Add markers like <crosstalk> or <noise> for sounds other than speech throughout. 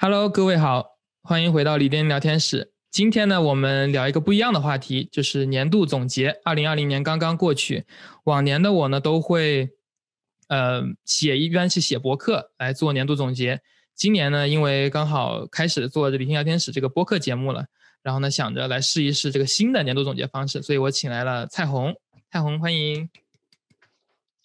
Hello，各位好，欢迎回到李电聊天室。今天呢，我们聊一个不一样的话题，就是年度总结。二零二零年刚刚过去，往年的我呢都会，呃，写一般是写博客来做年度总结。今年呢，因为刚好开始做李天聊天室这个播客节目了，然后呢，想着来试一试这个新的年度总结方式，所以我请来了蔡红。蔡红，欢迎。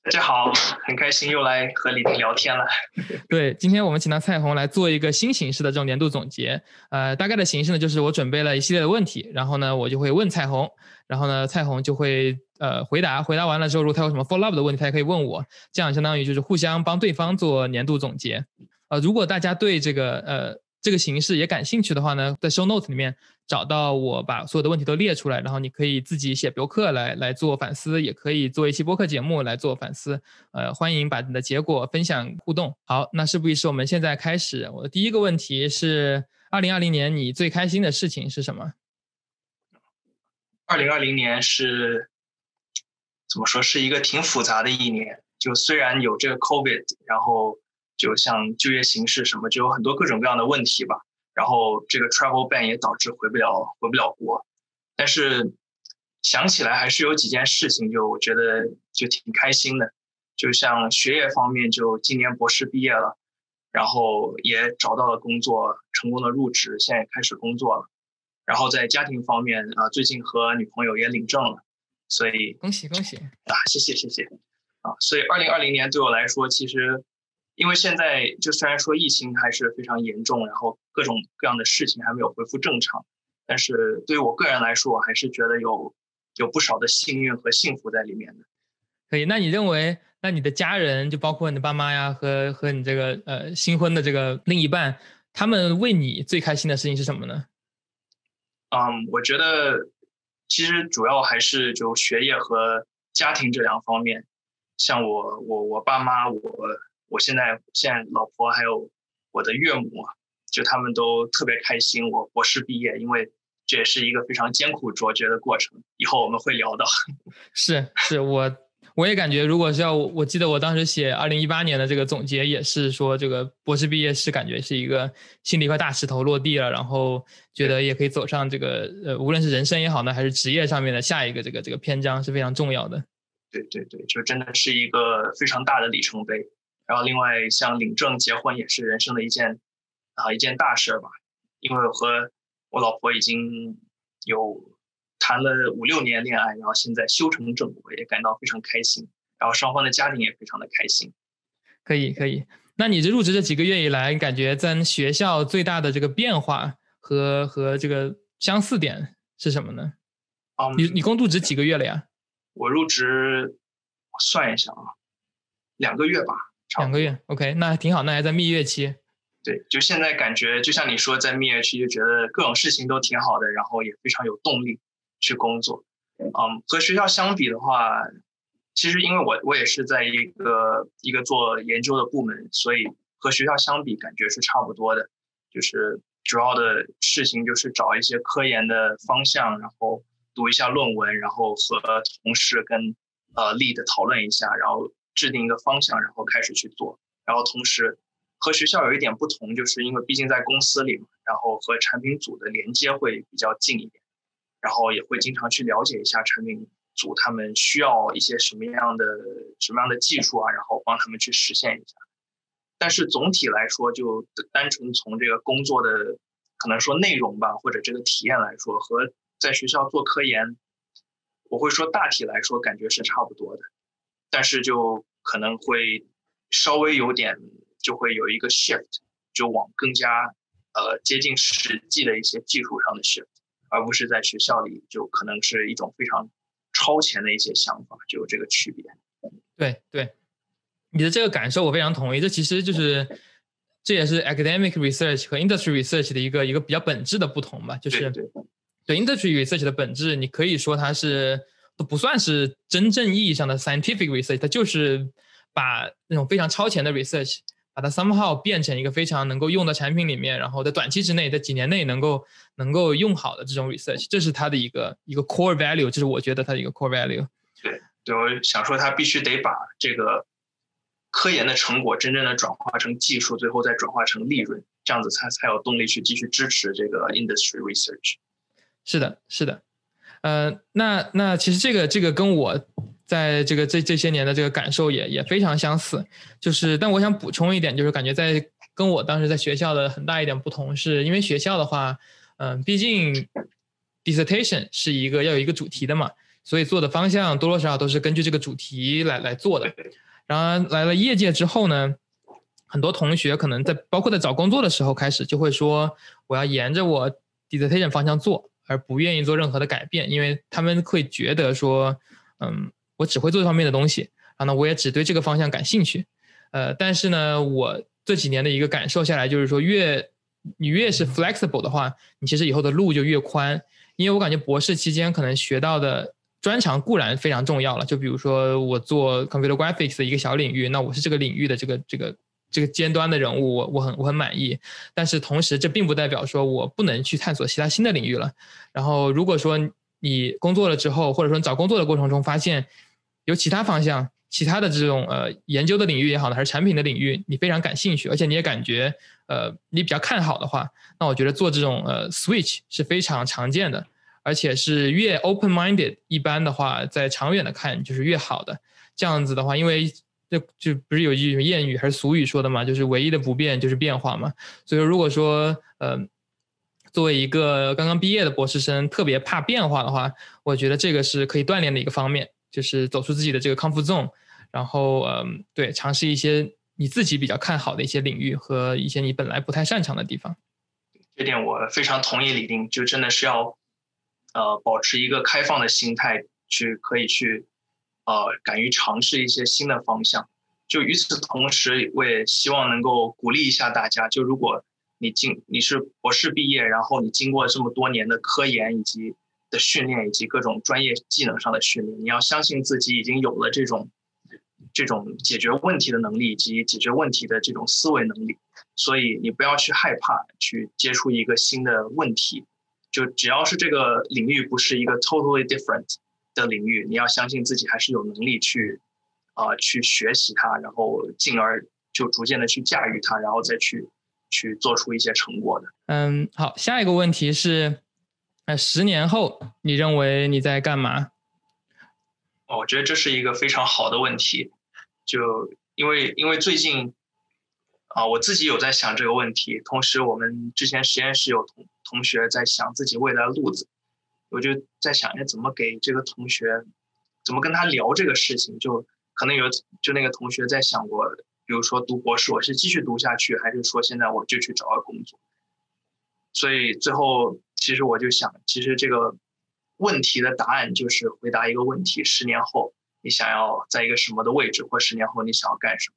大家好，很开心又来和李婷聊天了。<laughs> 对，今天我们请到蔡红来做一个新形式的这种年度总结。呃，大概的形式呢，就是我准备了一系列的问题，然后呢，我就会问蔡红，然后呢，蔡红就会呃回答。回答完了之后，如果他有什么 follow up 的问题，他也可以问我。这样相当于就是互相帮对方做年度总结。呃，如果大家对这个呃这个形式也感兴趣的话呢，在 show notes 里面。找到我把所有的问题都列出来，然后你可以自己写博客来来做反思，也可以做一期播客节目来做反思。呃，欢迎把你的结果分享互动。好，那事不宜迟，我们现在开始。我的第一个问题是：二零二零年你最开心的事情是什么？二零二零年是怎么说？是一个挺复杂的一年。就虽然有这个 COVID，然后就像就业形势什么，就有很多各种各样的问题吧。然后这个 travel ban 也导致回不了回不了国，但是想起来还是有几件事情，就我觉得就挺开心的。就像学业方面，就今年博士毕业了，然后也找到了工作，成功的入职，现在也开始工作了。然后在家庭方面啊，最近和女朋友也领证了，所以恭喜恭喜啊！谢谢谢谢啊！所以二零二零年对我来说，其实。因为现在就虽然说疫情还是非常严重，然后各种各样的事情还没有恢复正常，但是对于我个人来说，我还是觉得有有不少的幸运和幸福在里面的。可以，那你认为，那你的家人就包括你的爸妈呀，和和你这个呃新婚的这个另一半，他们为你最开心的事情是什么呢？嗯，我觉得其实主要还是就学业和家庭这两方面，像我我我爸妈我。我现在现在老婆还有我的岳母，就他们都特别开心我博士毕业，因为这也是一个非常艰苦卓绝的过程。以后我们会聊到。<laughs> 是是，我我也感觉，如果是要我记得我当时写二零一八年的这个总结，也是说这个博士毕业是感觉是一个心里一块大石头落地了，然后觉得也可以走上这个呃，无论是人生也好呢，还是职业上面的下一个这个这个篇章是非常重要的。对对对，就真的是一个非常大的里程碑。然后，另外像领证、结婚也是人生的一件啊一件大事吧。因为我和我老婆已经有谈了五六年恋爱，然后现在修成正果，也感到非常开心。然后双方的家庭也非常的开心。可以，可以。那你这入职这几个月以来，你感觉在学校最大的这个变化和和这个相似点是什么呢？啊，你你共入职几个月了呀？我入职，我算一下啊，两个月吧。两个月，OK，那还挺好，那还在蜜月期。对，就现在感觉，就像你说，在蜜月期就觉得各种事情都挺好的，然后也非常有动力去工作。嗯，和学校相比的话，其实因为我我也是在一个一个做研究的部门，所以和学校相比，感觉是差不多的。就是主要的事情就是找一些科研的方向，然后读一下论文，然后和同事跟呃 lead 讨论一下，然后。制定一个方向，然后开始去做，然后同时和学校有一点不同，就是因为毕竟在公司里嘛，然后和产品组的连接会比较近一点，然后也会经常去了解一下产品组他们需要一些什么样的什么样的技术啊，然后帮他们去实现一下。但是总体来说，就单纯从这个工作的可能说内容吧，或者这个体验来说，和在学校做科研，我会说大体来说感觉是差不多的。但是就可能会稍微有点，就会有一个 shift，就往更加呃接近实际的一些技术上的 shift，而不是在学校里就可能是一种非常超前的一些想法，就有这个区别。对对，你的这个感受我非常同意。这其实就是这也是 academic research 和 industry research 的一个一个比较本质的不同吧。就是对 industry research 的本质，你可以说它是。都不算是真正意义上的 scientific research，它就是把那种非常超前的 research，把它 somehow 变成一个非常能够用到产品里面，然后在短期之内，在几年内能够能够用好的这种 research，这是它的一个一个 core value，这是我觉得它的一个 core value。对，对我想说，它必须得把这个科研的成果真正的转化成技术，最后再转化成利润，这样子才才有动力去继续支持这个 industry research。是的，是的，呃，那那其实这个这个跟我在这个这这些年的这个感受也也非常相似，就是但我想补充一点，就是感觉在跟我当时在学校的很大一点不同，是因为学校的话，嗯，毕竟 dissertation 是一个要有一个主题的嘛，所以做的方向多多少少都是根据这个主题来来做的。然而来了业界之后呢，很多同学可能在包括在找工作的时候开始就会说，我要沿着我 dissertation 方向做。而不愿意做任何的改变，因为他们会觉得说，嗯，我只会做这方面的东西，然后呢，我也只对这个方向感兴趣，呃，但是呢，我这几年的一个感受下来，就是说，越你越是 flexible 的话，你其实以后的路就越宽，因为我感觉博士期间可能学到的专长固然非常重要了，就比如说我做 computer graphics 的一个小领域，那我是这个领域的这个这个。这个尖端的人物，我我很我很满意，但是同时这并不代表说我不能去探索其他新的领域了。然后如果说你工作了之后，或者说找工作的过程中发现有其他方向、其他的这种呃研究的领域也好呢，还是产品的领域，你非常感兴趣，而且你也感觉呃你比较看好的话，那我觉得做这种呃 switch 是非常常见的，而且是越 open minded，一般的话在长远的看就是越好的。这样子的话，因为就就不是有一句谚语还是俗语说的嘛？就是唯一的不变就是变化嘛。所以说，如果说呃，作为一个刚刚毕业的博士生，特别怕变化的话，我觉得这个是可以锻炼的一个方面，就是走出自己的这个 comfort zone，然后嗯，对，尝试一些你自己比较看好的一些领域和一些你本来不太擅长的地方。这点我非常同意李丁，就真的是要呃保持一个开放的心态，去可以去。呃，敢于尝试一些新的方向。就与此同时，我也希望能够鼓励一下大家。就如果你经你是博士毕业，然后你经过这么多年的科研以及的训练，以及各种专业技能上的训练，你要相信自己已经有了这种这种解决问题的能力以及解决问题的这种思维能力。所以你不要去害怕去接触一个新的问题。就只要是这个领域不是一个 totally different。的领域，你要相信自己还是有能力去，啊，去学习它，然后进而就逐渐的去驾驭它，然后再去去做出一些成果的。嗯，好，下一个问题是，呃，十年后你认为你在干嘛？我觉得这是一个非常好的问题，就因为因为最近，啊，我自己有在想这个问题，同时我们之前实验室有同同学在想自己未来的路子。我就在想，哎，怎么给这个同学，怎么跟他聊这个事情？就可能有，就那个同学在想过，比如说读博士，我是继续读下去，还是说现在我就去找个工作？所以最后，其实我就想，其实这个问题的答案就是回答一个问题：十年后你想要在一个什么的位置，或十年后你想要干什么？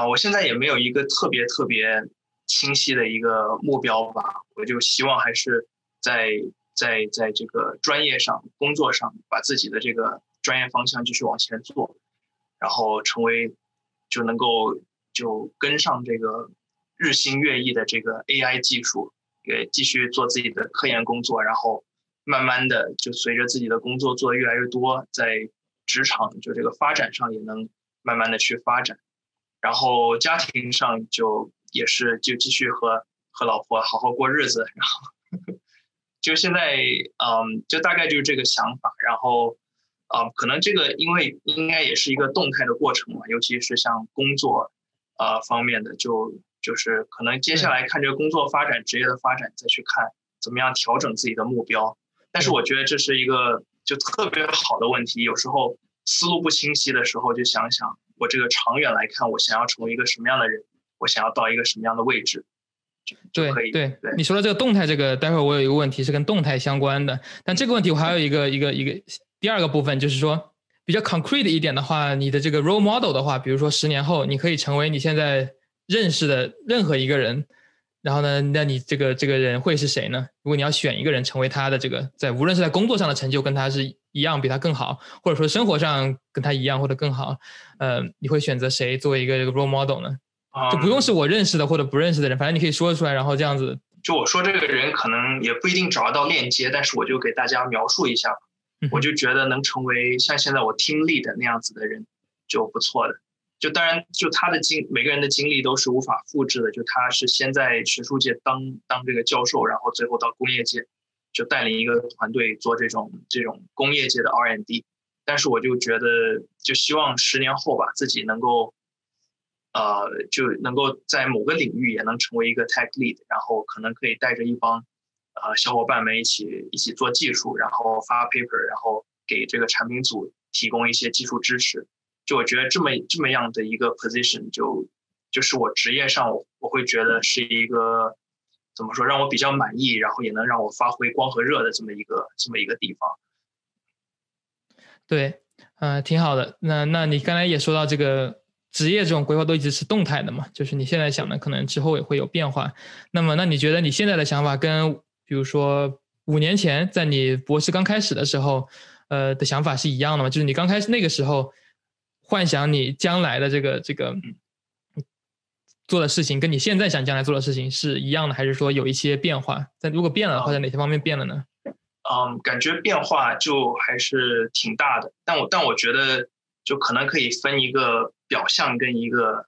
啊，我现在也没有一个特别特别清晰的一个目标吧，我就希望还是在。在在这个专业上、工作上，把自己的这个专业方向继续往前做，然后成为就能够就跟上这个日新月异的这个 AI 技术，也继续做自己的科研工作，然后慢慢的就随着自己的工作做的越来越多，在职场就这个发展上也能慢慢的去发展，然后家庭上就也是就继续和和老婆好好过日子，然后。就现在，嗯，就大概就是这个想法。然后，嗯，可能这个因为应该也是一个动态的过程嘛，尤其是像工作，呃方面的，就就是可能接下来看这个工作发展、职业的发展，再去看怎么样调整自己的目标。但是我觉得这是一个就特别好的问题。有时候思路不清晰的时候，就想想我这个长远来看，我想要成为一个什么样的人，我想要到一个什么样的位置。对对对，你说的这个动态，这个待会儿我有一个问题是跟动态相关的，但这个问题我还有一个一个一个第二个部分，就是说比较 concrete 一点的话，你的这个 role model 的话，比如说十年后你可以成为你现在认识的任何一个人，然后呢，那你这个这个人会是谁呢？如果你要选一个人成为他的这个，在无论是在工作上的成就跟他是一样，比他更好，或者说生活上跟他一样或者更好，呃，你会选择谁作为一个这个 role model 呢？就不用是我认识的或者不认识的人，反正你可以说出来，然后这样子。就我说这个人可能也不一定找得到链接，但是我就给大家描述一下。我就觉得能成为像现在我听力的那样子的人就不错的。就当然，就他的经每个人的经历都是无法复制的。就他是先在学术界当当这个教授，然后最后到工业界，就带领一个团队做这种这种工业界的 R&D。但是我就觉得，就希望十年后吧，自己能够，呃，就能够在某个领域也能成为一个 tech lead，然后可能可以带着一帮呃小伙伴们一起一起做技术，然后发 paper，然后给这个产品组提供一些技术支持。就我觉得这么这么样的一个 position，就就是我职业上我我会觉得是一个怎么说让我比较满意，然后也能让我发挥光和热的这么一个这么一个地方。对，嗯，挺好的。那那你刚才也说到这个职业这种规划都一直是动态的嘛，就是你现在想的可能之后也会有变化。那么那你觉得你现在的想法跟比如说五年前在你博士刚开始的时候，呃的想法是一样的吗？就是你刚开始那个时候。幻想你将来的这个这个做的事情，跟你现在想将来做的事情是一样的，还是说有一些变化？但如果变了的话，在哪些方面变了呢？嗯，感觉变化就还是挺大的。但我但我觉得，就可能可以分一个表象跟一个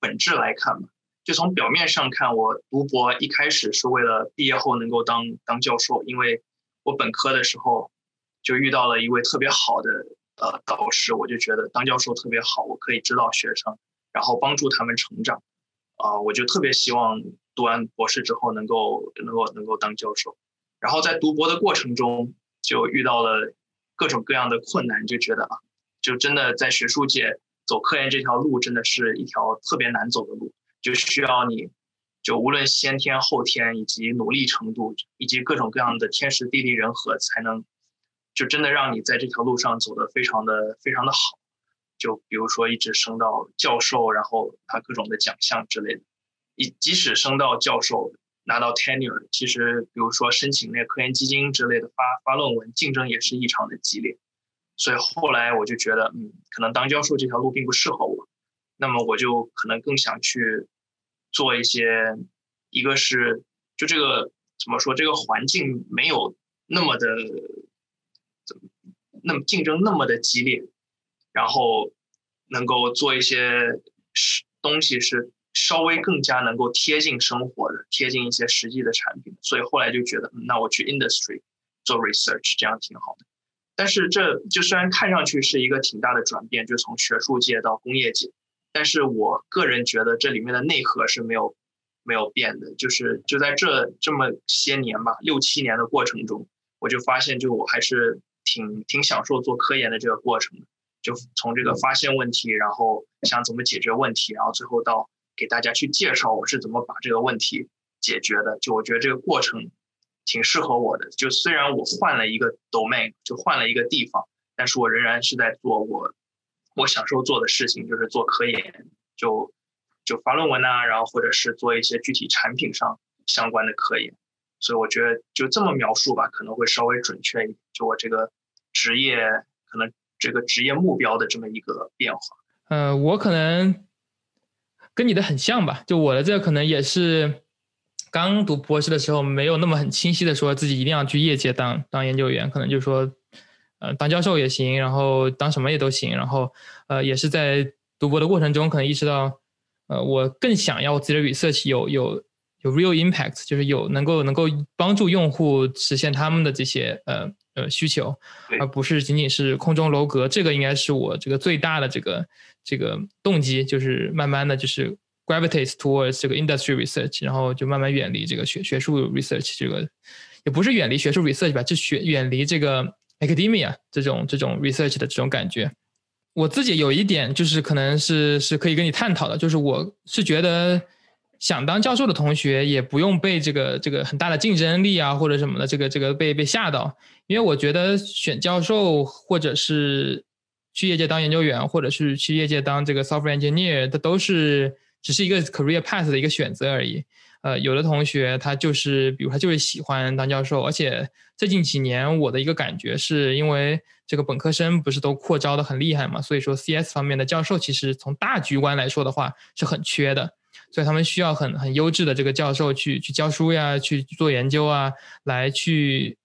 本质来看吧。就从表面上看，我读博一开始是为了毕业后能够当当教授，因为我本科的时候就遇到了一位特别好的。呃，导师我就觉得当教授特别好，我可以指导学生，然后帮助他们成长。啊，我就特别希望读完博士之后能够能够能够当教授。然后在读博的过程中，就遇到了各种各样的困难，就觉得啊，就真的在学术界走科研这条路，真的是一条特别难走的路，就需要你，就无论先天后天以及努力程度，以及各种各样的天时地利人和，才能。就真的让你在这条路上走得非常的非常的好，就比如说一直升到教授，然后拿各种的奖项之类的，一即使升到教授拿到 tenure，其实比如说申请那科研基金之类的发发论文，竞争也是异常的激烈，所以后来我就觉得，嗯，可能当教授这条路并不适合我，那么我就可能更想去做一些，一个是就这个怎么说，这个环境没有那么的。那么竞争那么的激烈，然后能够做一些是东西是稍微更加能够贴近生活的，贴近一些实际的产品，所以后来就觉得，那我去 industry 做 research 这样挺好的。但是这就虽然看上去是一个挺大的转变，就从学术界到工业界，但是我个人觉得这里面的内核是没有没有变的，就是就在这这么些年吧，六七年的过程中，我就发现，就我还是。挺挺享受做科研的这个过程的，就从这个发现问题，然后想怎么解决问题，然后最后到给大家去介绍我是怎么把这个问题解决的。就我觉得这个过程挺适合我的。就虽然我换了一个 domain，就换了一个地方，但是我仍然是在做我我享受做的事情，就是做科研，就就发论文呐，然后或者是做一些具体产品上相关的科研。所以我觉得就这么描述吧，可能会稍微准确一点。就我这个职业，可能这个职业目标的这么一个变化。呃，我可能跟你的很像吧。就我的这个可能也是刚读博士的时候，没有那么很清晰的说自己一定要去业界当当研究员，可能就说，呃，当教授也行，然后当什么也都行。然后，呃，也是在读博的过程中，可能意识到，呃，我更想要自己的 research 有有。有 real impact，就是有能够能够帮助用户实现他们的这些呃呃需求，而不是仅仅是空中楼阁。这个应该是我这个最大的这个这个动机，就是慢慢的就是 gravitates towards 这个 industry research，然后就慢慢远离这个学学术 research 这个，也不是远离学术 research 吧，就学远离这个 academia 这种这种 research 的这种感觉。我自己有一点就是可能是是可以跟你探讨的，就是我是觉得。想当教授的同学也不用被这个这个很大的竞争力啊或者什么的这个这个被被吓到，因为我觉得选教授或者是去业界当研究员，或者是去业界当这个 software engineer，它都是只是一个 career path 的一个选择而已。呃，有的同学他就是比如他就是喜欢当教授，而且最近几年我的一个感觉是因为这个本科生不是都扩招的很厉害嘛，所以说 CS 方面的教授其实从大局观来说的话是很缺的。所以他们需要很很优质的这个教授去去教书呀，去做研究啊，来去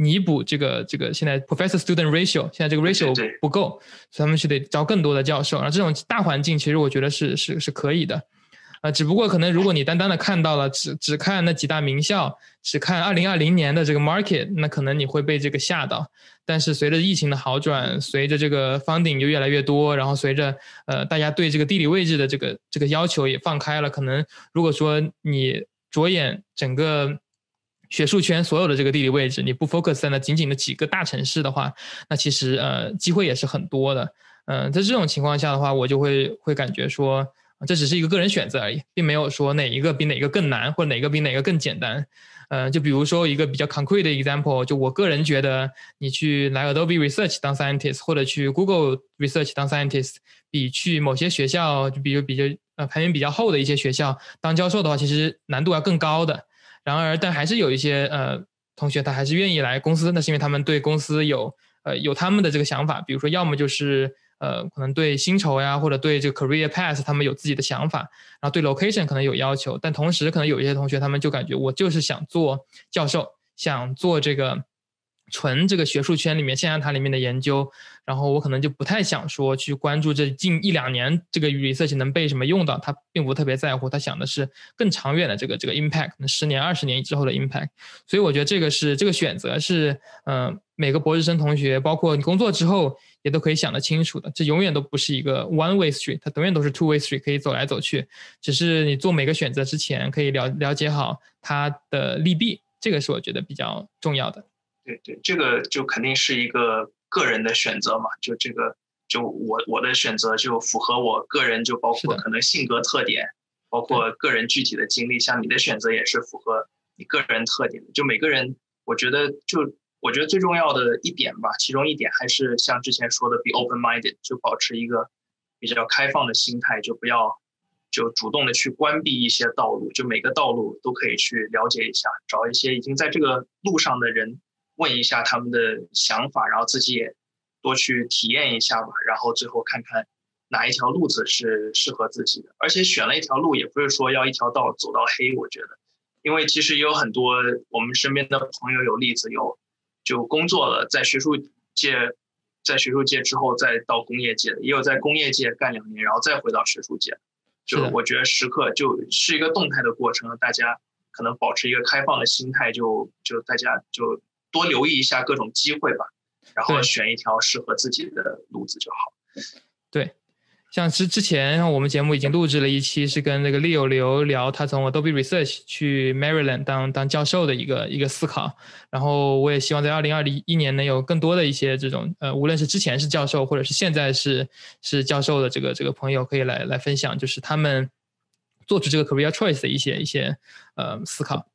弥补这个这个现在 professor student ratio，现在这个 ratio 不够，所以他们是得招更多的教授。然后这种大环境，其实我觉得是是是可以的。啊，只不过可能如果你单单的看到了只只看那几大名校，只看二零二零年的这个 market，那可能你会被这个吓到。但是随着疫情的好转，随着这个 funding 就越来越多，然后随着呃大家对这个地理位置的这个这个要求也放开了，可能如果说你着眼整个学术圈所有的这个地理位置，你不 focus 在那仅仅的几个大城市的话，那其实呃机会也是很多的。嗯，在这种情况下的话，我就会会感觉说。这只是一个个人选择而已，并没有说哪一个比哪个更难，或者哪个比哪个更简单。呃，就比如说一个比较 concrete 的 example，就我个人觉得，你去来 Adobe Research 当 scientist，或者去 Google Research 当 scientist，比去某些学校，就比如比较呃排名比较后的一些学校当教授的话，其实难度要更高的。然而，但还是有一些呃同学他还是愿意来公司，那是因为他们对公司有呃有他们的这个想法，比如说要么就是。呃，可能对薪酬呀，或者对这个 career path，他们有自己的想法，然后对 location 可能有要求，但同时可能有一些同学，他们就感觉我就是想做教授，想做这个。纯这个学术圈里面象牙塔里面的研究，然后我可能就不太想说去关注这近一两年这个 research 能被什么用到，他并不特别在乎，他想的是更长远的这个这个 impact，十年二十年之后的 impact。所以我觉得这个是这个选择是，嗯，每个博士生同学，包括你工作之后也都可以想得清楚的，这永远都不是一个 one way street，它永远都是 two way street，可以走来走去。只是你做每个选择之前，可以了了解好它的利弊，这个是我觉得比较重要的。对对，这个就肯定是一个个人的选择嘛，就这个就我我的选择就符合我个人，就包括可能性格特点，包括个人具体的经历。像你的选择也是符合你个人特点的。就每个人，我觉得就我觉得最重要的一点吧，其中一点还是像之前说的，be open minded，就保持一个比较开放的心态，就不要就主动的去关闭一些道路，就每个道路都可以去了解一下，找一些已经在这个路上的人。问一下他们的想法，然后自己也多去体验一下吧，然后最后看看哪一条路子是适合自己的。而且选了一条路，也不是说要一条道走到黑。我觉得，因为其实也有很多我们身边的朋友有例子，有就工作了，在学术界，在学术界之后再到工业界的，也有在工业界干两年，然后再回到学术界。就我觉得时刻就是一个动态的过程，大家可能保持一个开放的心态，就就大家就。多留意一下各种机会吧，然后选一条适合自己的路子就好。对，像之之前我们节目已经录制了一期，是跟那个 Leo 刘聊他从 Adobe Research 去 Maryland 当当教授的一个一个思考。然后我也希望在二零二零一年能有更多的一些这种呃，无论是之前是教授，或者是现在是是教授的这个这个朋友，可以来来分享，就是他们做出这个 career choice 的一些一些呃思考。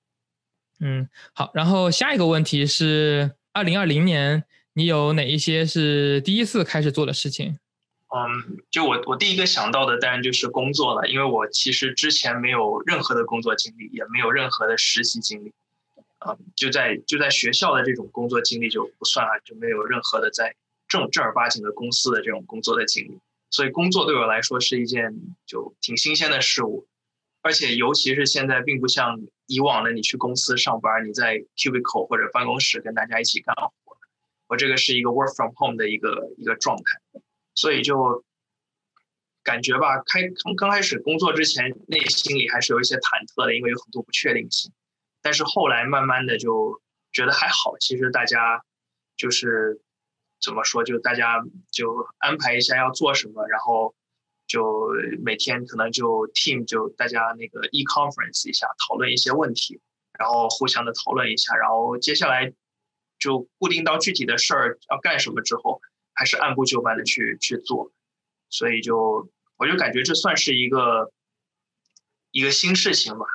嗯，好。然后下一个问题是，二零二零年你有哪一些是第一次开始做的事情？嗯，就我我第一个想到的当然就是工作了，因为我其实之前没有任何的工作经历，也没有任何的实习经历。嗯，就在就在学校的这种工作经历就不算了，就没有任何的在正正儿八经的公司的这种工作的经历。所以工作对我来说是一件就挺新鲜的事物。而且，尤其是现在，并不像以往的你去公司上班，你在 cubicle 或者办公室跟大家一起干活。我这个是一个 work from home 的一个一个状态，所以就感觉吧，开刚刚开始工作之前，内心里还是有一些忐忑的，因为有很多不确定性。但是后来慢慢的就觉得还好，其实大家就是怎么说，就大家就安排一下要做什么，然后。就每天可能就 team 就大家那个 e conference 一下讨论一些问题，然后互相的讨论一下，然后接下来就固定到具体的事儿要干什么之后，还是按部就班的去去做，所以就我就感觉这算是一个一个新事情吧。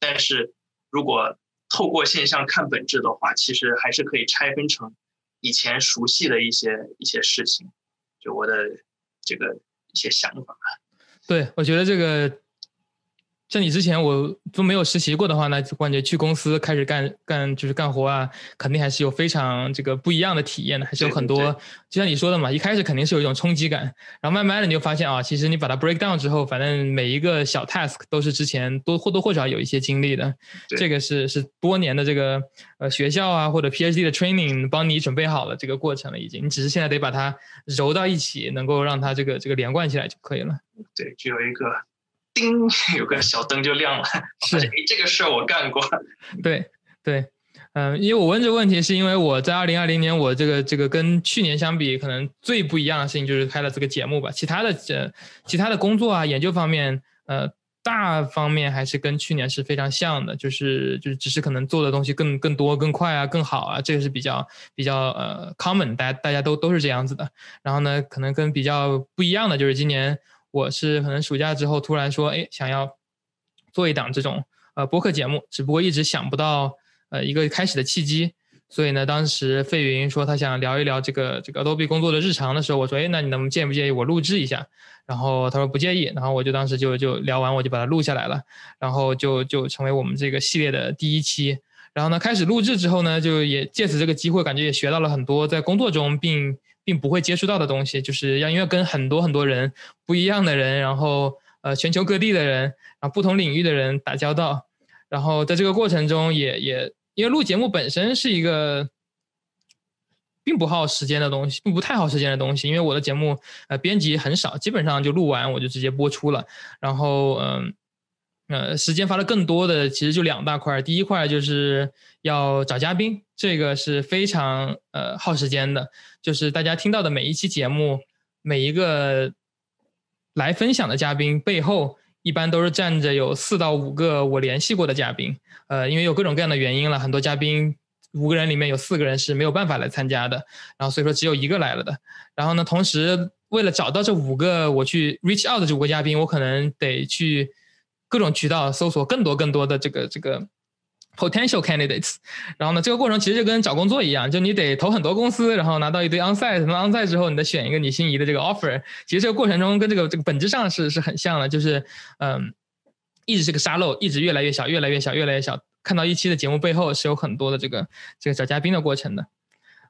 但是如果透过现象看本质的话，其实还是可以拆分成以前熟悉的一些一些事情，就我的这个。一些想法，对我觉得这个像你之前我都没有实习过的话，那感觉去公司开始干干就是干活啊，肯定还是有非常这个不一样的体验的，还是有很多。就像你说的嘛，一开始肯定是有一种冲击感，然后慢慢的你就发现啊，其实你把它 break down 之后，反正每一个小 task 都是之前多或多或少有一些经历的。这个是是多年的这个呃学校啊或者 PhD 的 training 帮你准备好了这个过程了，已经，你只是现在得把它揉到一起，能够让它这个这个连贯起来就可以了。对，就有一个。叮，有个小灯就亮了。<laughs> 是，哎，这个事儿我干过。对 <laughs> 对，嗯，因为我问这个问题，是因为我在二零二零年，我这个这个跟去年相比，可能最不一样的事情就是开了这个节目吧。其他的呃，其他的工作啊，研究方面，呃，大方面还是跟去年是非常像的，就是就是只是可能做的东西更更多、更快啊、更好啊，这个是比较比较呃 common，大家大家都都是这样子的。然后呢，可能跟比较不一样的就是今年。我是可能暑假之后突然说，哎，想要做一档这种呃播客节目，只不过一直想不到呃一个开始的契机。所以呢，当时费云说他想聊一聊这个这个 Adobe 工作的日常的时候，我说，哎，那你能介不介意我录制一下？然后他说不介意，然后我就当时就就聊完，我就把它录下来了，然后就就成为我们这个系列的第一期。然后呢，开始录制之后呢，就也借此这个机会，感觉也学到了很多在工作中并。并不会接触到的东西，就是要因为跟很多很多人不一样的人，然后呃全球各地的人，然后不同领域的人打交道，然后在这个过程中也也因为录节目本身是一个并不耗时间的东西，并不太耗时间的东西，因为我的节目呃编辑很少，基本上就录完我就直接播出了，然后嗯。呃时间花的更多的其实就两大块，第一块就是要找嘉宾，这个是非常呃耗时间的。就是大家听到的每一期节目，每一个来分享的嘉宾背后，一般都是站着有四到五个我联系过的嘉宾。呃，因为有各种各样的原因了，很多嘉宾五个人里面有四个人是没有办法来参加的，然后所以说只有一个来了的。然后呢，同时为了找到这五个我去 reach out 的这五个嘉宾，我可能得去。各种渠道搜索更多更多的这个这个 potential candidates，然后呢，这个过程其实就跟找工作一样，就你得投很多公司，然后拿到一堆 onsite，什么 onsite 之后，你再选一个你心仪的这个 offer。其实这个过程中跟这个这个本质上是是很像的，就是嗯，一直是个沙漏，一直越来越小，越来越小，越来越小。看到一期的节目背后是有很多的这个 <laughs> 这个找嘉宾的过程的，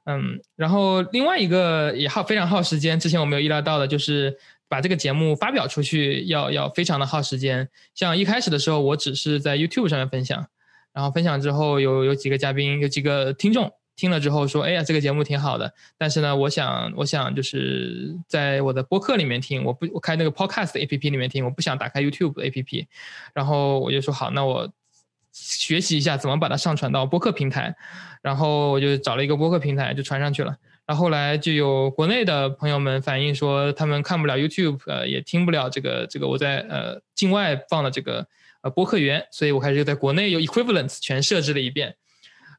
嗯，然后另外一个也耗非常耗时间，之前我没有意料到的就是。把这个节目发表出去要要非常的耗时间，像一开始的时候，我只是在 YouTube 上面分享，然后分享之后有有几个嘉宾，有几个听众听了之后说，哎呀，这个节目挺好的，但是呢，我想我想就是在我的播客里面听，我不我开那个 Podcast APP 里面听，我不想打开 YouTube APP，然后我就说好，那我学习一下怎么把它上传到播客平台，然后我就找了一个播客平台就传上去了。然后后来就有国内的朋友们反映说，他们看不了 YouTube，呃，也听不了这个这个我在呃境外放的这个呃播客源，所以我开始就在国内有 equivalents 全设置了一遍。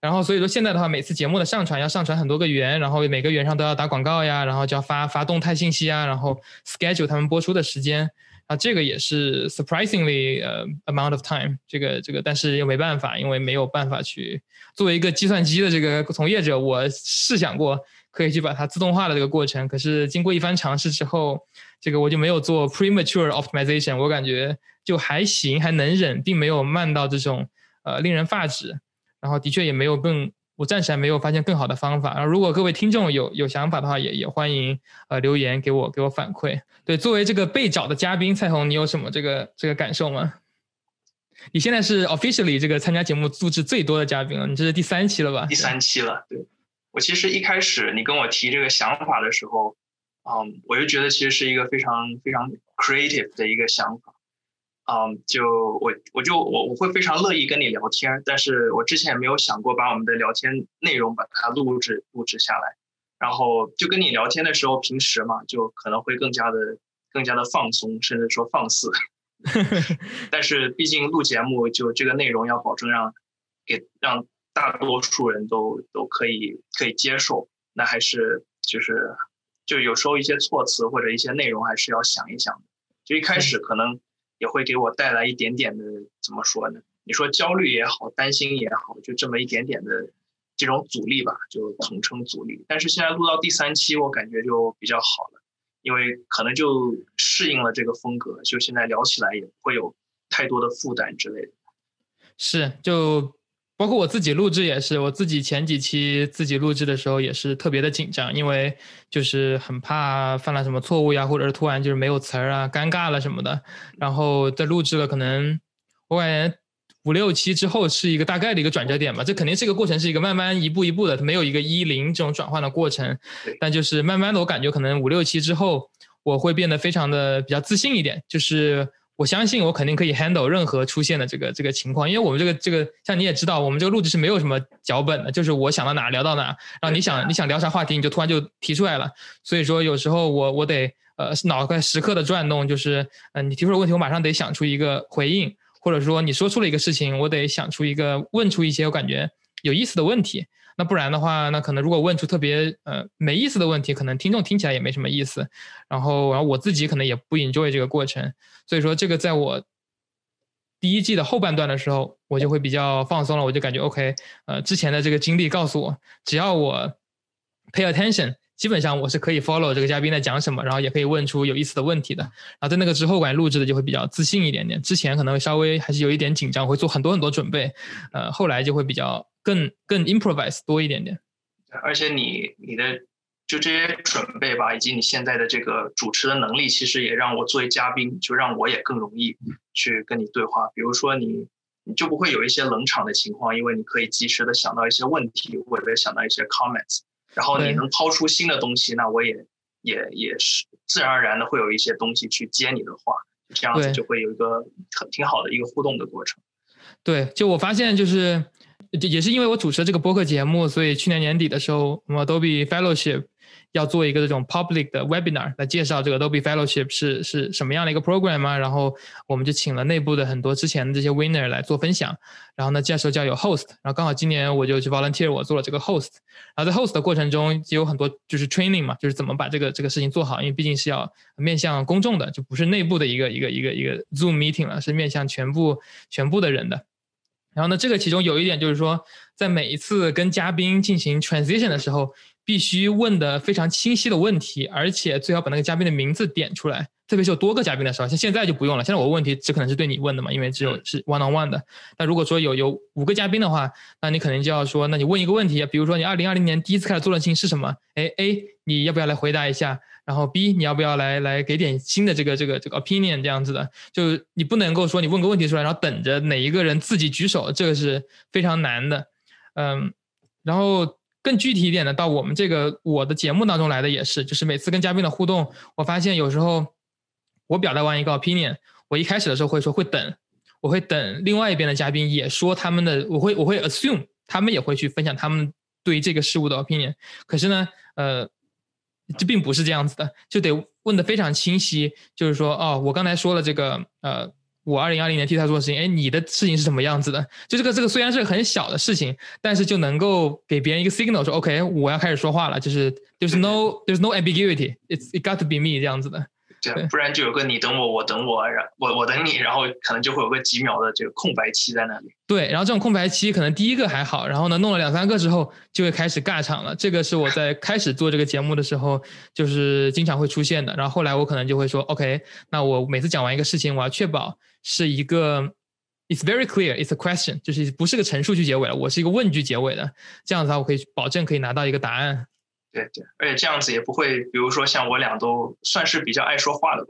然后所以说现在的话，每次节目的上传要上传很多个源，然后每个源上都要打广告呀，然后就要发发动态信息啊，然后 schedule 他们播出的时间啊，这个也是 surprisingly 呃 amount of time，这个这个，但是又没办法，因为没有办法去作为一个计算机的这个从业者，我试想过。可以去把它自动化的这个过程，可是经过一番尝试之后，这个我就没有做 premature optimization，我感觉就还行，还能忍，并没有慢到这种呃令人发指。然后的确也没有更，我暂时还没有发现更好的方法。然后如果各位听众有有想法的话，也也欢迎呃留言给我给我反馈。对，作为这个被找的嘉宾，蔡红，你有什么这个这个感受吗？你现在是 officially 这个参加节目录制最多的嘉宾了，你这是第三期了吧？第三期了，对。我其实一开始你跟我提这个想法的时候，嗯，我就觉得其实是一个非常非常 creative 的一个想法，嗯，就我我就我我会非常乐意跟你聊天，但是我之前也没有想过把我们的聊天内容把它录制录制下来，然后就跟你聊天的时候，平时嘛，就可能会更加的更加的放松，甚至说放肆，<laughs> 但是毕竟录节目就这个内容要保证让给让。大多数人都都可以可以接受，那还是就是就有时候一些措辞或者一些内容还是要想一想。就一开始可能也会给我带来一点点的怎么说呢？你说焦虑也好，担心也好，就这么一点点的这种阻力吧，就统称阻力。但是现在录到第三期，我感觉就比较好了，因为可能就适应了这个风格，就现在聊起来也不会有太多的负担之类的。是，就包括我自己录制也是，我自己前几期自己录制的时候也是特别的紧张，因为就是很怕犯了什么错误呀，或者是突然就是没有词儿啊，尴尬了什么的。然后在录制了可能我感觉五六期之后是一个大概的一个转折点吧，这肯定是一个过程，是一个慢慢一步一步的，它没有一个一零这种转换的过程。但就是慢慢的，我感觉可能五六期之后，我会变得非常的比较自信一点，就是。我相信我肯定可以 handle 任何出现的这个这个情况，因为我们这个这个像你也知道，我们这个录制是没有什么脚本的，就是我想到哪聊到哪，然后你想你想聊啥话题，你就突然就提出来了。所以说有时候我我得呃脑袋时刻的转动，就是嗯你提出的问题，我马上得想出一个回应，或者说你说出了一个事情，我得想出一个问出一些我感觉有意思的问题。那不然的话，那可能如果问出特别呃没意思的问题，可能听众听起来也没什么意思。然后，然后我自己可能也不 enjoy 这个过程。所以说，这个在我第一季的后半段的时候，我就会比较放松了。我就感觉 OK，呃，之前的这个经历告诉我，只要我 pay attention，基本上我是可以 follow 这个嘉宾在讲什么，然后也可以问出有意思的问题的。然后在那个之后，馆录制的就会比较自信一点点。之前可能会稍微还是有一点紧张，会做很多很多准备。呃，后来就会比较。更更 improvise 多一点点，而且你你的就这些准备吧，以及你现在的这个主持的能力，其实也让我作为嘉宾，就让我也更容易去跟你对话。比如说你你就不会有一些冷场的情况，因为你可以及时的想到一些问题，或者想到一些 comments，然后你能抛出新的东西，那我也也也是自然而然的会有一些东西去接你的话，这样子就会有一个很挺好的一个互动的过程。对，就我发现就是。也是因为我主持这个播客节目，所以去年年底的时候，我们 Adobe Fellowship 要做一个这种 public 的 webinar 来介绍这个 Adobe Fellowship 是是什么样的一个 program 啊。然后我们就请了内部的很多之前的这些 winner 来做分享。然后呢，这时候就要有 host。然后刚好今年我就去 volunteer，我做了这个 host。然后在 host 的过程中，就有很多就是 training 嘛，就是怎么把这个这个事情做好。因为毕竟是要面向公众的，就不是内部的一个一个一个一个 Zoom meeting 了，是面向全部全部的人的。然后呢，这个其中有一点就是说，在每一次跟嘉宾进行 transition 的时候，必须问的非常清晰的问题，而且最好把那个嘉宾的名字点出来。特别是有多个嘉宾的时候，像现在就不用了。现在我问题只可能是对你问的嘛，因为只有是 one on one 的。那如果说有有五个嘉宾的话，那你可能就要说，那你问一个问题，比如说你二零二零年第一次开始做的事情是什么？哎，A，你要不要来回答一下？然后 B，你要不要来来给点新的这个这个这个 opinion 这样子的？就你不能够说你问个问题出来，然后等着哪一个人自己举手，这个是非常难的。嗯，然后更具体一点的，到我们这个我的节目当中来的也是，就是每次跟嘉宾的互动，我发现有时候我表达完一个 opinion，我一开始的时候会说会等，我会等另外一边的嘉宾也说他们的，我会我会 assume 他们也会去分享他们对于这个事物的 opinion。可是呢，呃。这并不是这样子的，就得问的非常清晰，就是说，哦，我刚才说了这个，呃，我二零二零年替他做的事情，哎，你的事情是什么样子的？就这个，这个虽然是很小的事情，但是就能够给别人一个 signal，说，OK，我要开始说话了，就是 there's no，there's no <laughs> ambiguity，it's it got to be me 这样子的。对，不然就有个你等我，我等我，然我我等你，然后可能就会有个几秒的这个空白期在那里。对，然后这种空白期可能第一个还好，然后呢弄了两三个之后就会开始尬场了。这个是我在 <laughs> 开始做这个节目的时候就是经常会出现的。然后后来我可能就会说，OK，那我每次讲完一个事情，我要确保是一个 It's very clear, it's a question，就是不是个陈述句结尾了，我是一个问句结尾的。这样子的话，我可以保证可以拿到一个答案。对对，而且这样子也不会，比如说像我俩都算是比较爱说话的吧，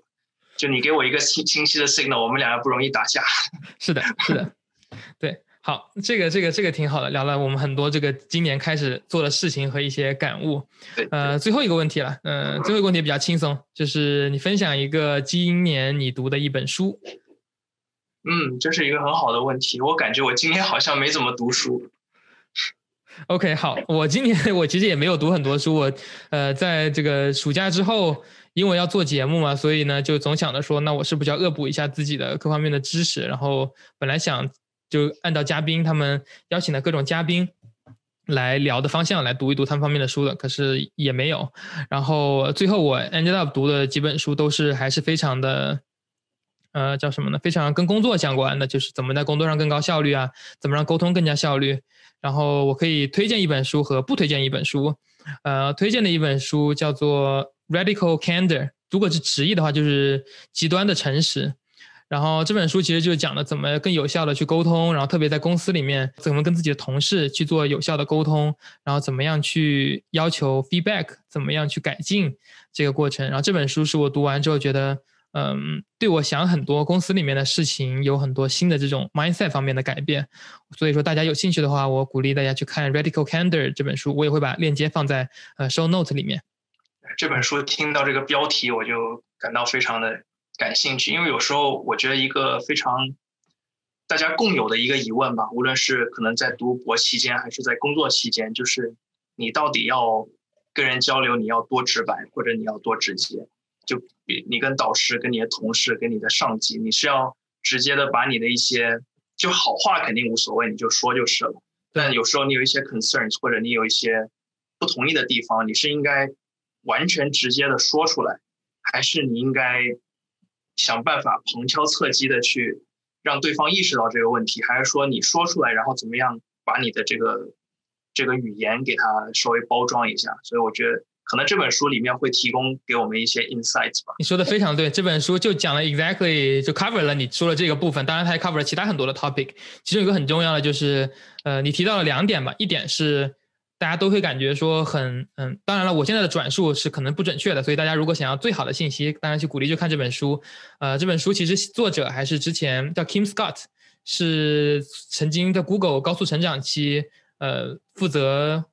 就你给我一个清清晰的 signal，我们俩不容易打架。<laughs> 是的，是的，对，好，这个这个这个挺好的，聊了我们很多这个今年开始做的事情和一些感悟。呃，最后一个问题了，嗯，最后一个问题比较轻松，就是你分享一个今年你读的一本书。嗯，这是一个很好的问题，我感觉我今年好像没怎么读书。OK，好，我今年 <laughs> 我其实也没有读很多书，我呃，在这个暑假之后，因为要做节目嘛，所以呢，就总想着说，那我是不是要恶补一下自己的各方面的知识？然后本来想就按照嘉宾他们邀请的各种嘉宾来聊的方向来读一读他们方面的书的，可是也没有。然后最后我 ended up 读的几本书都是还是非常的，呃，叫什么呢？非常跟工作相关的，就是怎么在工作上更高效率啊，怎么让沟通更加效率。然后我可以推荐一本书和不推荐一本书，呃，推荐的一本书叫做《Radical Candor》，如果是直译的话就是极端的诚实。然后这本书其实就是讲的怎么更有效的去沟通，然后特别在公司里面怎么跟自己的同事去做有效的沟通，然后怎么样去要求 feedback，怎么样去改进这个过程。然后这本书是我读完之后觉得，嗯，对我想很多公司里面的事情有很多新的这种 mindset 方面的改变。所以说大家有兴趣的话，我鼓励大家去看 Radical Candor 这本书，我也会把链接放在呃 show note 里面。这本书听到这个标题我就感到非常的。感兴趣，因为有时候我觉得一个非常大家共有的一个疑问吧，无论是可能在读博期间还是在工作期间，就是你到底要跟人交流，你要多直白，或者你要多直接？就比你跟导师、跟你的同事、跟你的上级，你是要直接的把你的一些就好话肯定无所谓，你就说就是了。但有时候你有一些 concerns，或者你有一些不同意的地方，你是应该完全直接的说出来，还是你应该？想办法旁敲侧击的去让对方意识到这个问题，还是说你说出来，然后怎么样把你的这个这个语言给它稍微包装一下？所以我觉得可能这本书里面会提供给我们一些 insights 吧。你说的非常对，这本书就讲了 exactly 就 cover 了你说的这个部分，当然它还 cover 了其他很多的 topic。其中有一个很重要的就是，呃，你提到了两点吧，一点是。大家都会感觉说很嗯，当然了，我现在的转述是可能不准确的，所以大家如果想要最好的信息，当然去鼓励就看这本书。呃，这本书其实作者还是之前叫 Kim Scott，是曾经在 Google 高速成长期呃负责。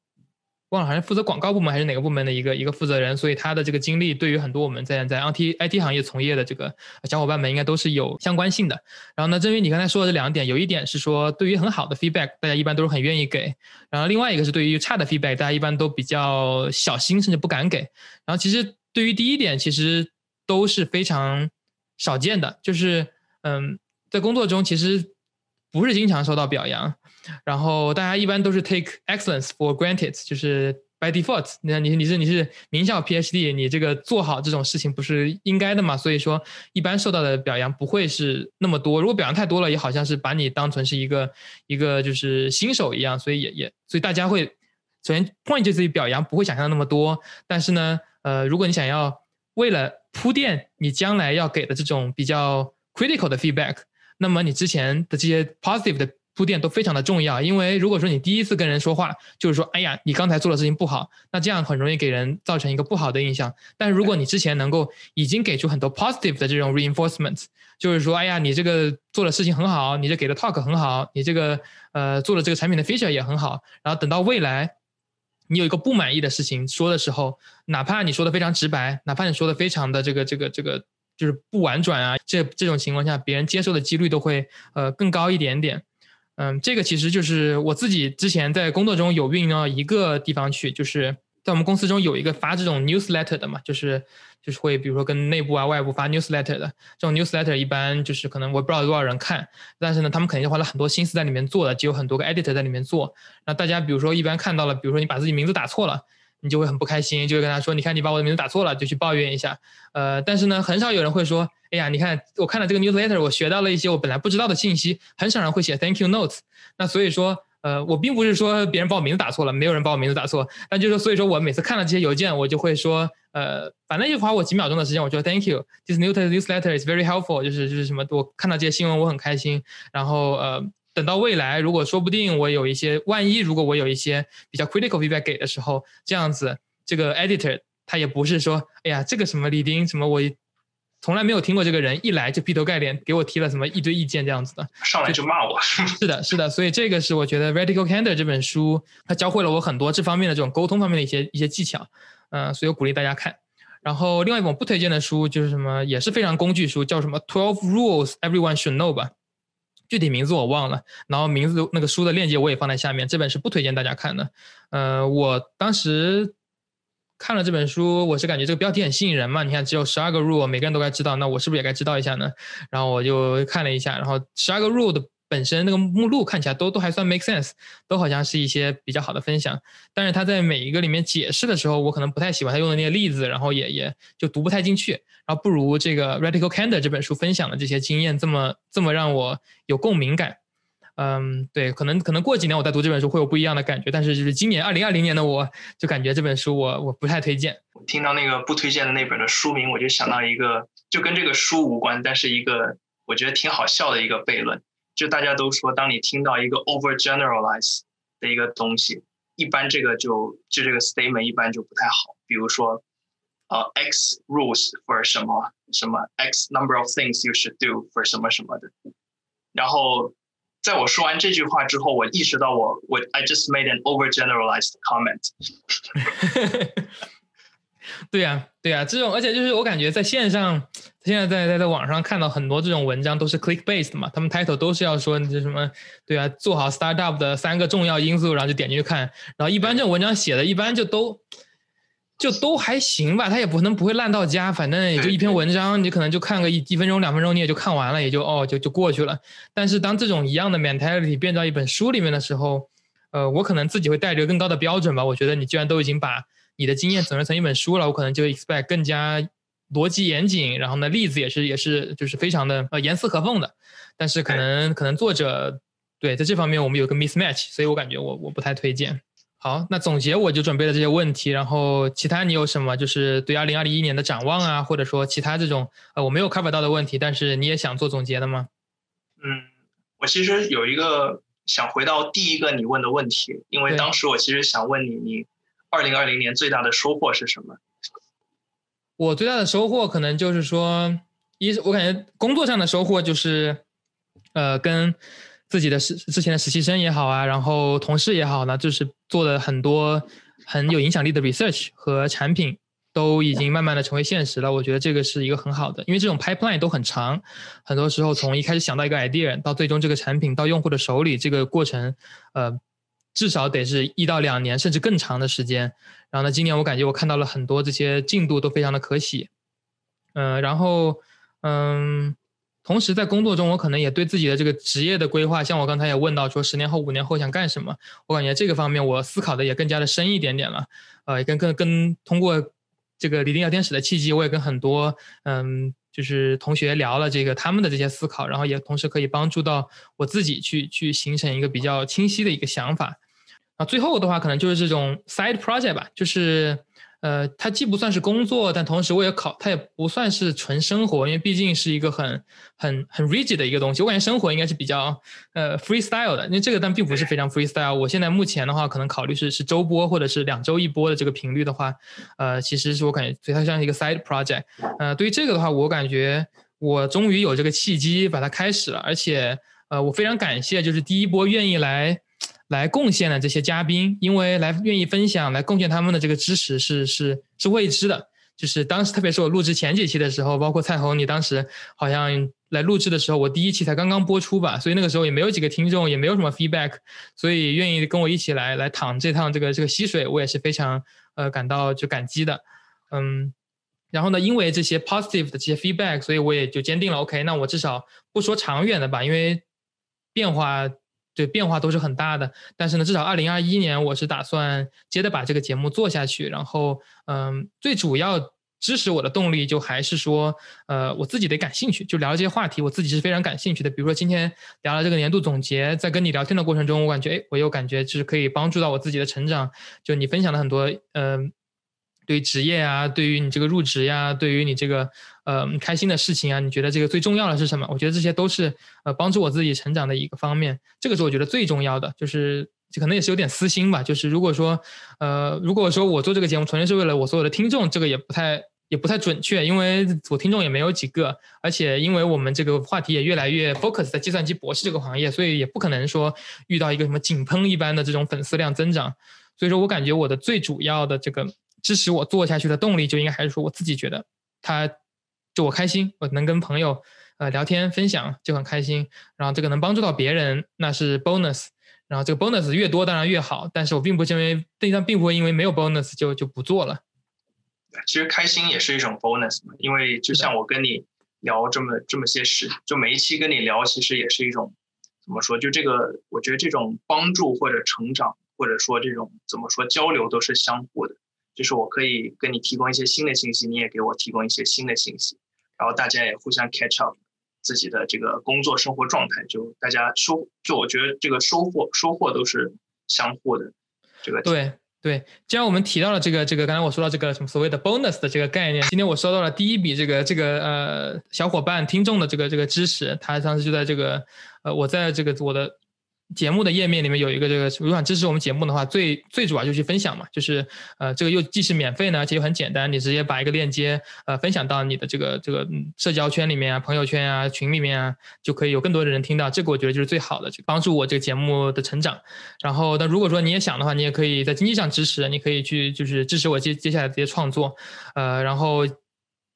忘了，好像负责广告部门还是哪个部门的一个一个负责人，所以他的这个经历对于很多我们在在 IT IT 行业从业的这个小伙伴们应该都是有相关性的。然后呢，正于你刚才说的这两点，有一点是说对于很好的 feedback，大家一般都是很愿意给；然后另外一个是对于差的 feedback，大家一般都比较小心，甚至不敢给。然后其实对于第一点，其实都是非常少见的，就是嗯，在工作中其实不是经常受到表扬。然后大家一般都是 take excellence for granted，就是 by default。你看，你你是你是名校 PhD，你这个做好这种事情不是应该的嘛？所以说，一般受到的表扬不会是那么多。如果表扬太多了，也好像是把你当成是一个一个就是新手一样。所以也也，所以大家会首先 point 就自己表扬不会想象那么多。但是呢，呃，如果你想要为了铺垫你将来要给的这种比较 critical 的 feedback，那么你之前的这些 positive 的。铺垫都非常的重要，因为如果说你第一次跟人说话，就是说，哎呀，你刚才做的事情不好，那这样很容易给人造成一个不好的印象。但是如果你之前能够已经给出很多 positive 的这种 reinforcement，就是说，哎呀，你这个做的事情很好，你这给的 talk 很好，你这个呃做的这个产品的 feature 也很好，然后等到未来你有一个不满意的事情说的时候，哪怕你说的非常直白，哪怕你说的非常的这个这个这个就是不婉转啊，这这种情况下，别人接受的几率都会呃更高一点点。嗯，这个其实就是我自己之前在工作中有运用到一个地方去，就是在我们公司中有一个发这种 newsletter 的嘛，就是就是会比如说跟内部啊、外部发 newsletter 的这种 newsletter，一般就是可能我不知道有多少人看，但是呢，他们肯定花了很多心思在里面做的，就有很多个 editor 在里面做。那大家比如说一般看到了，比如说你把自己名字打错了。你就会很不开心，就会跟他说：“你看，你把我的名字打错了，就去抱怨一下。”呃，但是呢，很少有人会说：“哎呀，你看，我看了这个 newsletter，我学到了一些我本来不知道的信息。”很少人会写 thank you notes。那所以说，呃，我并不是说别人把我名字打错了，没有人把我名字打错。但就是，所以说我每次看了这些邮件，我就会说：“呃，反正就花我几秒钟的时间，我说 thank you，this newsletter is very helpful。”就是就是什么，我看到这些新闻，我很开心。然后呃。等到未来，如果说不定我有一些，万一如果我有一些比较 critical feedback 给的时候，这样子，这个 editor 他也不是说，哎呀，这个什么李丁什么我从来没有听过这个人，一来就劈头盖脸给我提了什么一堆意见这样子的，上来就骂我。<laughs> 是的，是的，所以这个是我觉得 Radical Candor 这本书，它教会了我很多这方面的这种沟通方面的一些一些技巧，嗯，所以我鼓励大家看。然后另外一本不推荐的书就是什么，也是非常工具书，叫什么 Twelve Rules Everyone Should Know 吧。具体名字我忘了，然后名字那个书的链接我也放在下面。这本是不推荐大家看的。呃，我当时看了这本书，我是感觉这个标题很吸引人嘛。你看，只有十二个 rule，每个人都该知道，那我是不是也该知道一下呢？然后我就看了一下，然后十二个 rule 的。本身那个目录看起来都都还算 make sense，都好像是一些比较好的分享。但是他在每一个里面解释的时候，我可能不太喜欢他用的那些例子，然后也也就读不太进去。然后不如这个 Radical Candor 这本书分享的这些经验这么这么让我有共鸣感。嗯，对，可能可能过几年我再读这本书会有不一样的感觉。但是就是今年二零二零年的我就感觉这本书我我不太推荐。听到那个不推荐的那本的书名，我就想到一个，就跟这个书无关，但是一个。我觉得挺好笑的一个悖论。就大家都说，当你听到一个 overgeneralize 的一个东西，一般这个就就这个 statement 一般就不太好。比如说，呃，X rules for 什么什么，X number of things you should do for 什么什么的。然后，在我说完这句话之后，我意识到我我 I just made an overgeneralized comment。<laughs> 对呀，对呀，这种而且就是我感觉在线上，现在在在在网上看到很多这种文章都是 click based 嘛，他们 title 都是要说你这什么，对啊，做好 startup 的三个重要因素，然后就点进去看，然后一般这种文章写的一般就都就都还行吧，他也不能不会烂到家，反正也就一篇文章，你可能就看个一一分钟两分钟你也就看完了，也就哦就就过去了。但是当这种一样的 mentality 变到一本书里面的时候，呃，我可能自己会带着更高的标准吧，我觉得你既然都已经把你的经验总结成一本书了，我可能就 expect 更加逻辑严谨，然后呢，例子也是也是就是非常的呃严丝合缝的。但是可能可能作者对在这方面我们有个 mismatch，所以我感觉我我不太推荐。好，那总结我就准备了这些问题，然后其他你有什么就是对二零二一年的展望啊，或者说其他这种呃我没有 cover 到的问题，但是你也想做总结的吗？嗯，我其实有一个想回到第一个你问的问题，因为当时我其实想问你你。二零二零年最大的收获是什么？我最大的收获可能就是说，一我感觉工作上的收获就是，呃，跟自己的实之前的实习生也好啊，然后同事也好呢，就是做了很多很有影响力的 research 和产品都已经慢慢的成为现实了。我觉得这个是一个很好的，因为这种 pipeline 都很长，很多时候从一开始想到一个 idea 到最终这个产品到用户的手里，这个过程，呃。至少得是一到两年，甚至更长的时间。然后呢，今年我感觉我看到了很多这些进度都非常的可喜。嗯，然后嗯，同时在工作中，我可能也对自己的这个职业的规划，像我刚才也问到说，十年后、五年后想干什么，我感觉这个方面我思考的也更加的深一点点了。呃，也跟跟跟通过这个李丁聊天室的契机，我也跟很多嗯。就是同学聊了这个他们的这些思考，然后也同时可以帮助到我自己去去形成一个比较清晰的一个想法。啊，最后的话可能就是这种 side project 吧，就是。呃，它既不算是工作，但同时我也考，它也不算是纯生活，因为毕竟是一个很很很 rigid 的一个东西。我感觉生活应该是比较呃 freestyle 的，因为这个但并不是非常 freestyle。我现在目前的话，可能考虑是是周播或者是两周一播的这个频率的话，呃，其实是我感觉所以它像一个 side project。呃，对于这个的话，我感觉我终于有这个契机把它开始了，而且呃，我非常感谢就是第一波愿意来。来贡献的这些嘉宾，因为来愿意分享、来贡献他们的这个知识是是是未知的。就是当时，特别是我录制前几期的时候，包括蔡红，你当时好像来录制的时候，我第一期才刚刚播出吧，所以那个时候也没有几个听众，也没有什么 feedback，所以愿意跟我一起来来淌这趟这个这个溪水，我也是非常呃感到就感激的。嗯，然后呢，因为这些 positive 的这些 feedback，所以我也就坚定了 OK，那我至少不说长远的吧，因为变化。对变化都是很大的，但是呢，至少二零二一年我是打算接着把这个节目做下去。然后，嗯，最主要支持我的动力就还是说，呃，我自己得感兴趣，就聊这些话题，我自己是非常感兴趣的。比如说今天聊了这个年度总结，在跟你聊天的过程中，我感觉，哎，我又感觉就是可以帮助到我自己的成长。就你分享了很多，嗯。对职业啊，对于你这个入职呀，对于你这个呃开心的事情啊，你觉得这个最重要的是什么？我觉得这些都是呃帮助我自己成长的一个方面。这个是我觉得最重要的，就是这可能也是有点私心吧。就是如果说呃如果说我做这个节目纯粹是为了我所有的听众，这个也不太也不太准确，因为我听众也没有几个，而且因为我们这个话题也越来越 focus 在计算机博士这个行业，所以也不可能说遇到一个什么井喷一般的这种粉丝量增长。所以说我感觉我的最主要的这个。支持我做下去的动力，就应该还是说我自己觉得，他就我开心，我能跟朋友呃聊天分享就很开心，然后这个能帮助到别人，那是 bonus，然后这个 bonus 越多当然越好，但是我并不认为，但并不会因为没有 bonus 就就不做了。其实开心也是一种 bonus 嘛，因为就像我跟你聊这么这么些事，就每一期跟你聊，其实也是一种怎么说？就这个，我觉得这种帮助或者成长，或者说这种怎么说交流，都是相互的。就是我可以跟你提供一些新的信息，你也给我提供一些新的信息，然后大家也互相 catch up 自己的这个工作生活状态，就大家收，就我觉得这个收获收获都是相互的。这个对对，既然我们提到了这个这个，刚才我说到这个什么所谓的 bonus 的这个概念，今天我收到了第一笔这个这个呃小伙伴听众的这个这个支持，他当时就在这个呃我在这个我的。节目的页面里面有一个这个，如果想支持我们节目的话，最最主要就去分享嘛，就是呃，这个又既是免费呢，而且又很简单，你直接把一个链接呃分享到你的这个这个社交圈里面啊、朋友圈啊、群里面啊，就可以有更多的人听到。这个我觉得就是最好的，帮助我这个节目的成长。然后，但如果说你也想的话，你也可以在经济上支持，你可以去就是支持我接接下来这些创作。呃，然后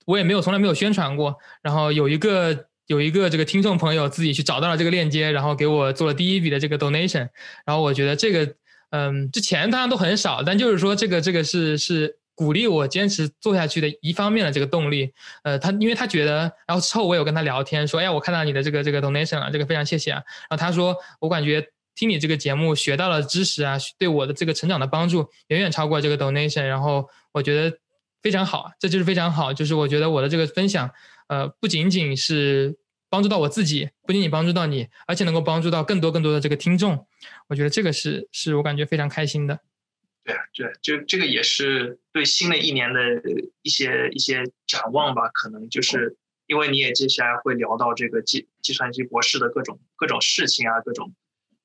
我也没有从来没有宣传过，然后有一个。有一个这个听众朋友自己去找到了这个链接，然后给我做了第一笔的这个 donation，然后我觉得这个，嗯，这钱当然都很少，但就是说这个这个是是鼓励我坚持做下去的一方面的这个动力。呃，他因为他觉得，然后之后我有跟他聊天说，哎呀，我看到你的这个这个 donation 了，这个非常谢谢啊。然后他说，我感觉听你这个节目学到了知识啊，对我的这个成长的帮助远远超过这个 donation，然后我觉得非常好，这就是非常好，就是我觉得我的这个分享。呃，不仅仅是帮助到我自己，不仅仅帮助到你，而且能够帮助到更多更多的这个听众，我觉得这个是是我感觉非常开心的。对啊，对，就这个也是对新的一年的一些一些展望吧。可能就是因为你也接下来会聊到这个计计算机博士的各种各种事情啊，各种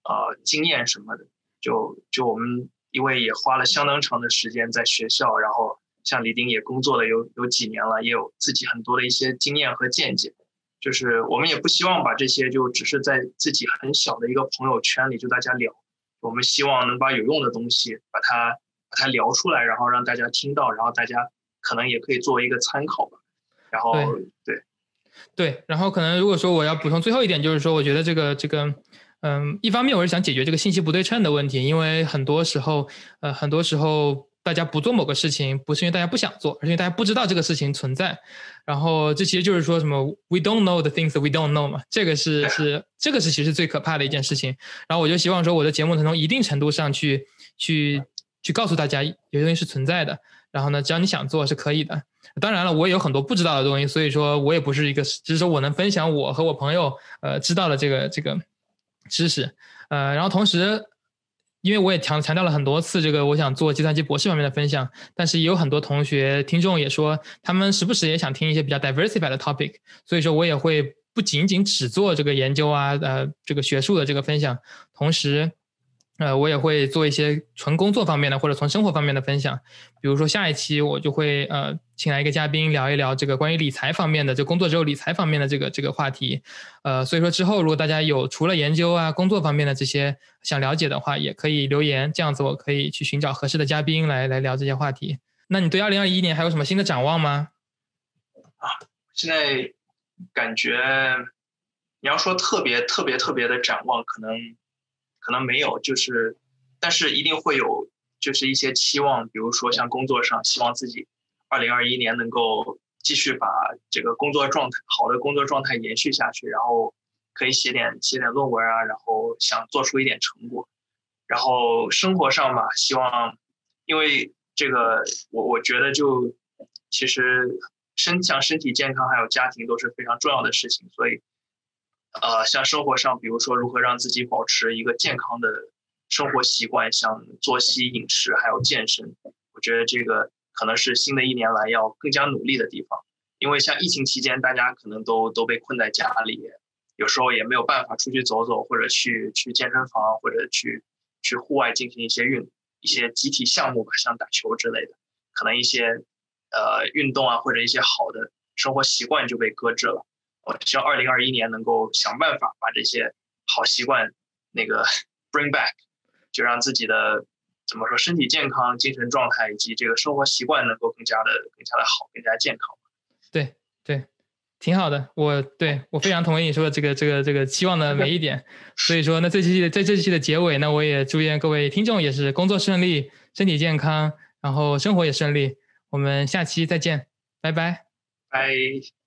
呃经验什么的。就就我们因为也花了相当长的时间在学校，然后。像李丁也工作了有有几年了，也有自己很多的一些经验和见解。就是我们也不希望把这些就只是在自己很小的一个朋友圈里就大家聊，我们希望能把有用的东西把它把它聊出来，然后让大家听到，然后大家可能也可以作为一个参考吧。然后对对，然后可能如果说我要补充最后一点，就是说我觉得这个这个嗯，一方面我是想解决这个信息不对称的问题，因为很多时候呃很多时候。大家不做某个事情，不是因为大家不想做，而是因为大家不知道这个事情存在。然后这其实就是说什么 “we don't know the things that we don't know” 嘛，这个是是这个是其实最可怕的一件事情。然后我就希望说，我的节目能从一定程度上去去去告诉大家，有些东西是存在的。然后呢，只要你想做是可以的。当然了，我也有很多不知道的东西，所以说我也不是一个，只是说我能分享我和我朋友呃知道的这个这个知识。呃，然后同时。因为我也强强调了很多次，这个我想做计算机博士方面的分享，但是也有很多同学听众也说，他们时不时也想听一些比较 diversified 的 topic，所以说我也会不仅仅只做这个研究啊，呃，这个学术的这个分享，同时。呃，我也会做一些纯工作方面的或者从生活方面的分享，比如说下一期我就会呃请来一个嘉宾聊一聊这个关于理财方面的，就工作之后理财方面的这个这个话题，呃，所以说之后如果大家有除了研究啊工作方面的这些想了解的话，也可以留言，这样子我可以去寻找合适的嘉宾来来聊这些话题。那你对二零二一年还有什么新的展望吗？啊，现在感觉你要说特别特别特别的展望，可能。可能没有，就是，但是一定会有，就是一些期望，比如说像工作上，希望自己二零二一年能够继续把这个工作状态好的工作状态延续下去，然后可以写点写点论文啊，然后想做出一点成果。然后生活上吧，希望，因为这个我我觉得就其实身像身体健康还有家庭都是非常重要的事情，所以。呃，像生活上，比如说如何让自己保持一个健康的生活习惯，像作息、饮食还有健身，我觉得这个可能是新的一年来要更加努力的地方。因为像疫情期间，大家可能都都被困在家里，有时候也没有办法出去走走，或者去去健身房，或者去去户外进行一些运一些集体项目吧，像打球之类的，可能一些呃运动啊或者一些好的生活习惯就被搁置了。我希望二零二一年能够想办法把这些好习惯那个 <laughs> bring back，就让自己的怎么说身体健康、精神状态以及这个生活习惯能够更加的、更加的好、更加健康。对对，挺好的。我对我非常同意你说的这个、这个、这个期望的每一点。<laughs> 所以说，那这期的在这期的结尾呢，我也祝愿各位听众也是工作顺利、身体健康，然后生活也顺利。我们下期再见，拜拜。拜。